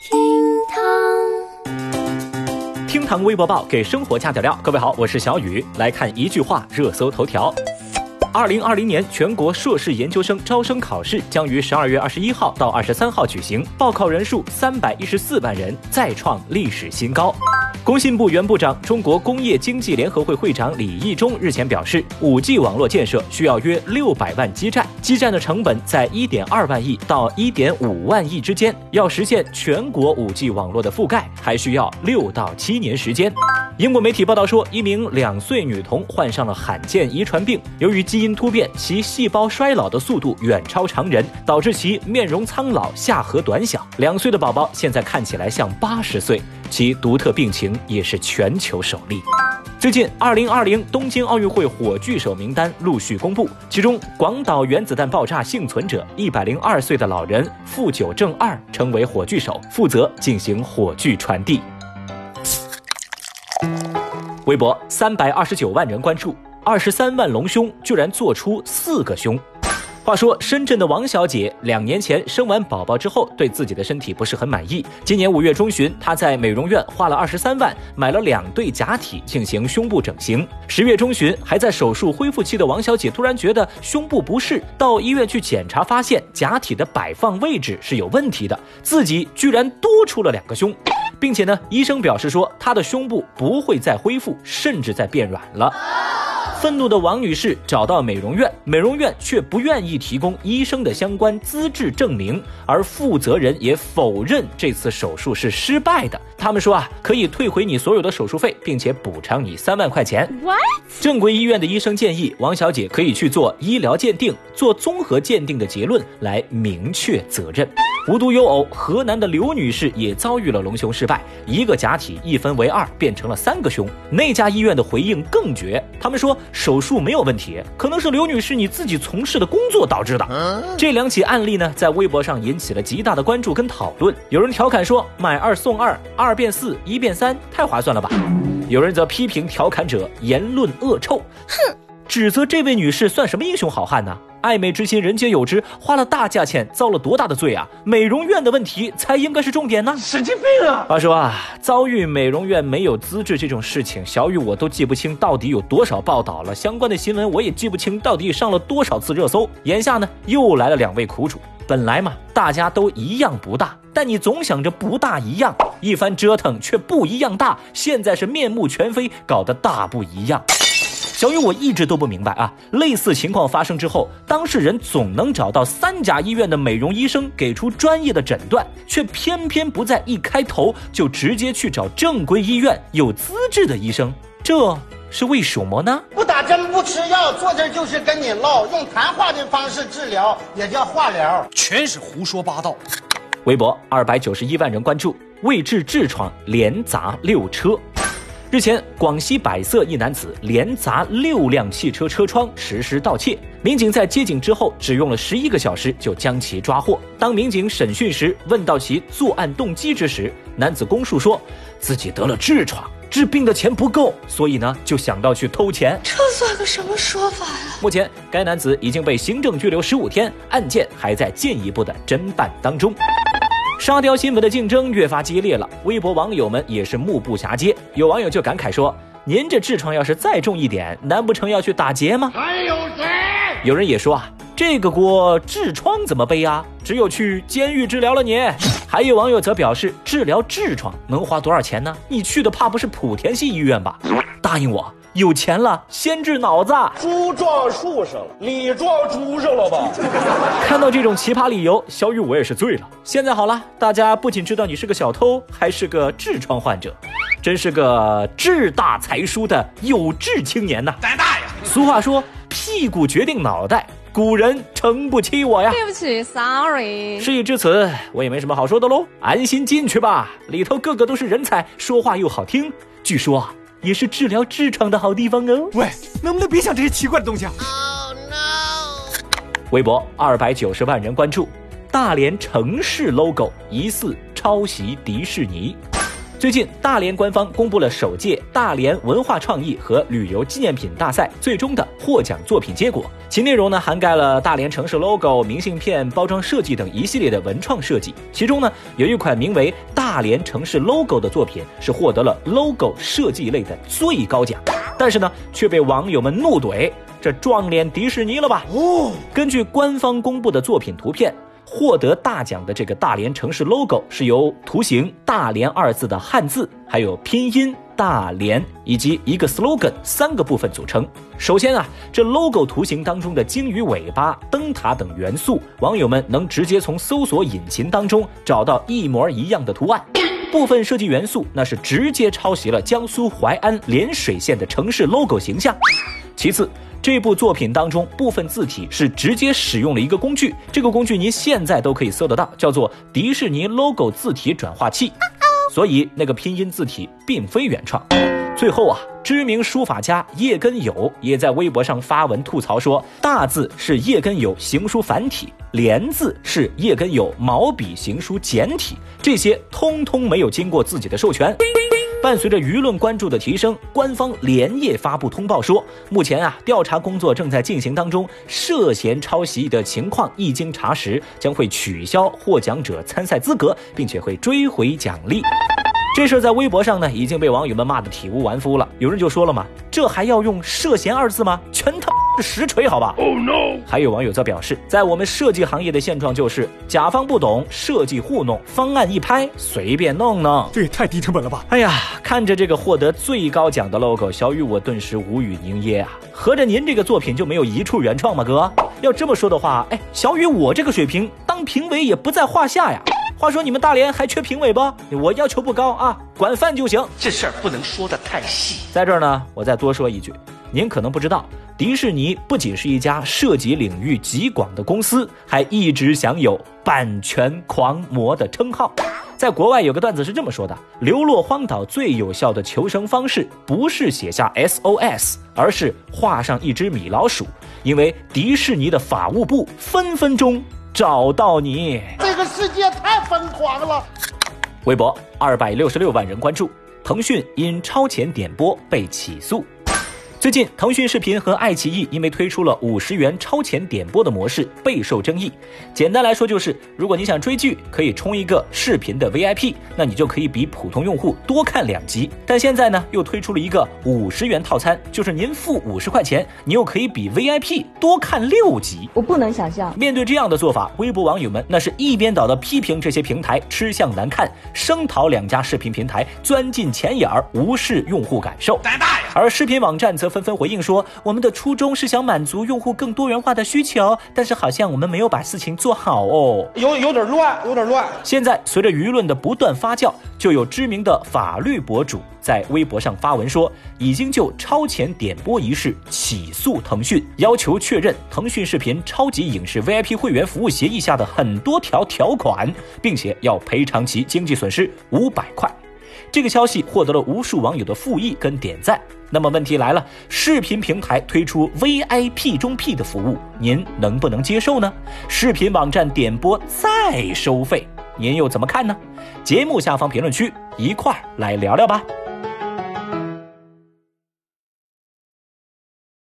厅堂，厅堂微博报给生活加点料。各位好，我是小雨，来看一句话热搜头条。二零二零年全国硕士研究生招生考试将于十二月二十一号到二十三号举行，报考人数三百一十四万人，再创历史新高。工信部原部长、中国工业经济联合会会长李毅中日前表示，五 G 网络建设需要约六百万基站，基站的成本在一点二万亿到一点五万亿之间，要实现全国五 G 网络的覆盖，还需要六到七年时间。英国媒体报道说，一名两岁女童患上了罕见遗传病，由于基因突变，其细胞衰老的速度远超常人，导致其面容苍老、下颌短小。两岁的宝宝现在看起来像八十岁，其独特病情也是全球首例。最近，二零二零东京奥运会火炬手名单陆续公布，其中广岛原子弹爆炸幸存者一百零二岁的老人富久正二成为火炬手，负责进行火炬传递。微博三百二十九万人关注，二十三万隆胸居然做出四个胸。话说，深圳的王小姐两年前生完宝宝之后，对自己的身体不是很满意。今年五月中旬，她在美容院花了二十三万买了两对假体进行胸部整形。十月中旬，还在手术恢复期的王小姐突然觉得胸部不适，到医院去检查，发现假体的摆放位置是有问题的，自己居然多出了两个胸。并且呢，医生表示说，她的胸部不会再恢复，甚至在变软了。愤怒的王女士找到美容院，美容院却不愿意提供医生的相关资质证明，而负责人也否认这次手术是失败的。他们说啊，可以退回你所有的手术费，并且补偿你三万块钱。What？正规医院的医生建议王小姐可以去做医疗鉴定，做综合鉴定的结论来明确责任。无独有偶，河南的刘女士也遭遇了隆胸失败，一个假体一分为二，变成了三个胸。那家医院的回应更绝，他们说。手术没有问题，可能是刘女士你自己从事的工作导致的。这两起案例呢，在微博上引起了极大的关注跟讨论。有人调侃说买二送二，二变四，一变三，太划算了吧？有人则批评调侃者言论恶臭，哼，指责这位女士算什么英雄好汉呢？爱美之心，人皆有之。花了大价钱，遭了多大的罪啊？美容院的问题才应该是重点呢。神经病啊！话说啊，遭遇美容院没有资质这种事情，小雨我都记不清到底有多少报道了。相关的新闻我也记不清到底上了多少次热搜。眼下呢，又来了两位苦主。本来嘛，大家都一样不大，但你总想着不大一样，一番折腾却不一样大。现在是面目全非，搞得大不一样。小雨，我一直都不明白啊！类似情况发生之后，当事人总能找到三甲医院的美容医生给出专业的诊断，却偏偏不在一开头就直接去找正规医院有资质的医生，这是为什么呢？不打针不吃药，坐这就是跟你唠，用谈话的方式治疗也叫化疗，全是胡说八道。微博二百九十一万人关注，为治痔疮连砸六车。日前，广西百色一男子连砸六辆汽车车窗实施盗窃，民警在接警之后只用了十一个小时就将其抓获。当民警审讯时问到其作案动机之时，男子供述说，自己得了痔疮，治病的钱不够，所以呢就想到去偷钱。这算个什么说法呀？目前，该男子已经被行政拘留十五天，案件还在进一步的侦办当中。沙雕新闻的竞争越发激烈了，微博网友们也是目不暇接。有网友就感慨说：“您这痔疮要是再重一点，难不成要去打劫吗？”还有谁？有人也说啊，这个锅痔疮怎么背啊？只有去监狱治疗了你。还有网友则表示，治疗痔疮能花多少钱呢？你去的怕不是莆田系医院吧？答应我。有钱了，先治脑子。猪撞树上了，你撞猪上了吧？看到这种奇葩理由，小雨我也是醉了。现在好了，大家不仅知道你是个小偷，还是个痔疮患者，真是个志大才疏的有志青年呐！胆大呀！俗话说，屁股决定脑袋，古人诚不欺我呀。对不起，sorry。事已至此，我也没什么好说的喽，安心进去吧，里头个个都是人才，说话又好听，据说。也是治疗痔疮的好地方哦。喂，能不能别想这些奇怪的东西啊？Oh no！微博二百九十万人关注，大连城市 logo 疑似抄袭迪士尼。最近，大连官方公布了首届大连文化创意和旅游纪念品大赛最终的获奖作品结果。其内容呢，涵盖了大连城市 logo、明信片、包装设计等一系列的文创设计。其中呢，有一款名为“大连城市 logo” 的作品是获得了 logo 设计类的最高奖，但是呢，却被网友们怒怼：“这撞脸迪士尼了吧？”哦，根据官方公布的作品图片。获得大奖的这个大连城市 logo 是由图形“大连”二字的汉字，还有拼音“大连”以及一个 slogan 三个部分组成。首先啊，这 logo 图形当中的鲸鱼尾巴、灯塔等元素，网友们能直接从搜索引擎当中找到一模一样的图案。部分设计元素那是直接抄袭了江苏淮安涟水县的城市 logo 形象。其次。这部作品当中，部分字体是直接使用了一个工具，这个工具您现在都可以搜得到，叫做迪士尼 logo 字体转化器。所以那个拼音字体并非原创。最后啊，知名书法家叶根友也在微博上发文吐槽说，大字是叶根友行书繁体，连字是叶根友毛笔行书简体，这些通通没有经过自己的授权。伴随着舆论关注的提升，官方连夜发布通报说，目前啊调查工作正在进行当中，涉嫌抄袭的情况一经查实，将会取消获奖者参赛资格，并且会追回奖励。这事在微博上呢已经被网友们骂得体无完肤了。有人就说了嘛，这还要用涉嫌二字吗？全他实锤，好吧？Oh no！还有网友则表示，在我们设计行业的现状就是，甲方不懂，设计糊弄，方案一拍随便弄弄，这也太低成本了吧？哎呀，看着这个获得最高奖的 logo，小雨我顿时无语凝噎啊！合着您这个作品就没有一处原创吗，哥？要这么说的话，哎，小雨我这个水平当评委也不在话下呀。话说你们大连还缺评委不？我要求不高啊，管饭就行。这事儿不能说的太细。在这儿呢，我再多说一句，您可能不知道，迪士尼不仅是一家涉及领域极广的公司，还一直享有版权狂魔的称号。在国外有个段子是这么说的：流落荒岛最有效的求生方式，不是写下 SOS，而是画上一只米老鼠，因为迪士尼的法务部分分钟。找到你，这个世界太疯狂了。微博二百六十六万人关注，腾讯因超前点播被起诉。最近，腾讯视频和爱奇艺因为推出了五十元超前点播的模式，备受争议。简单来说，就是如果你想追剧，可以充一个视频的 VIP，那你就可以比普通用户多看两集。但现在呢，又推出了一个五十元套餐，就是您付五十块钱，你又可以比 VIP 多看六集。我不能想象，面对这样的做法，微博网友们那是一边倒的批评这些平台吃相难看，声讨两家视频平台钻进钱眼儿，无视用户感受。而视频网站则纷纷回应说：“我们的初衷是想满足用户更多元化的需求，但是好像我们没有把事情做好哦，有有点乱，有点乱。”现在随着舆论的不断发酵，就有知名的法律博主在微博上发文说，已经就超前点播一事起诉腾讯，要求确认腾讯视频超级影视 VIP 会员服务协议下的很多条条款，并且要赔偿其经济损失五百块。这个消息获得了无数网友的附议跟点赞。那么问题来了，视频平台推出 VIP 中 P 的服务，您能不能接受呢？视频网站点播再收费，您又怎么看呢？节目下方评论区一块儿来聊聊吧。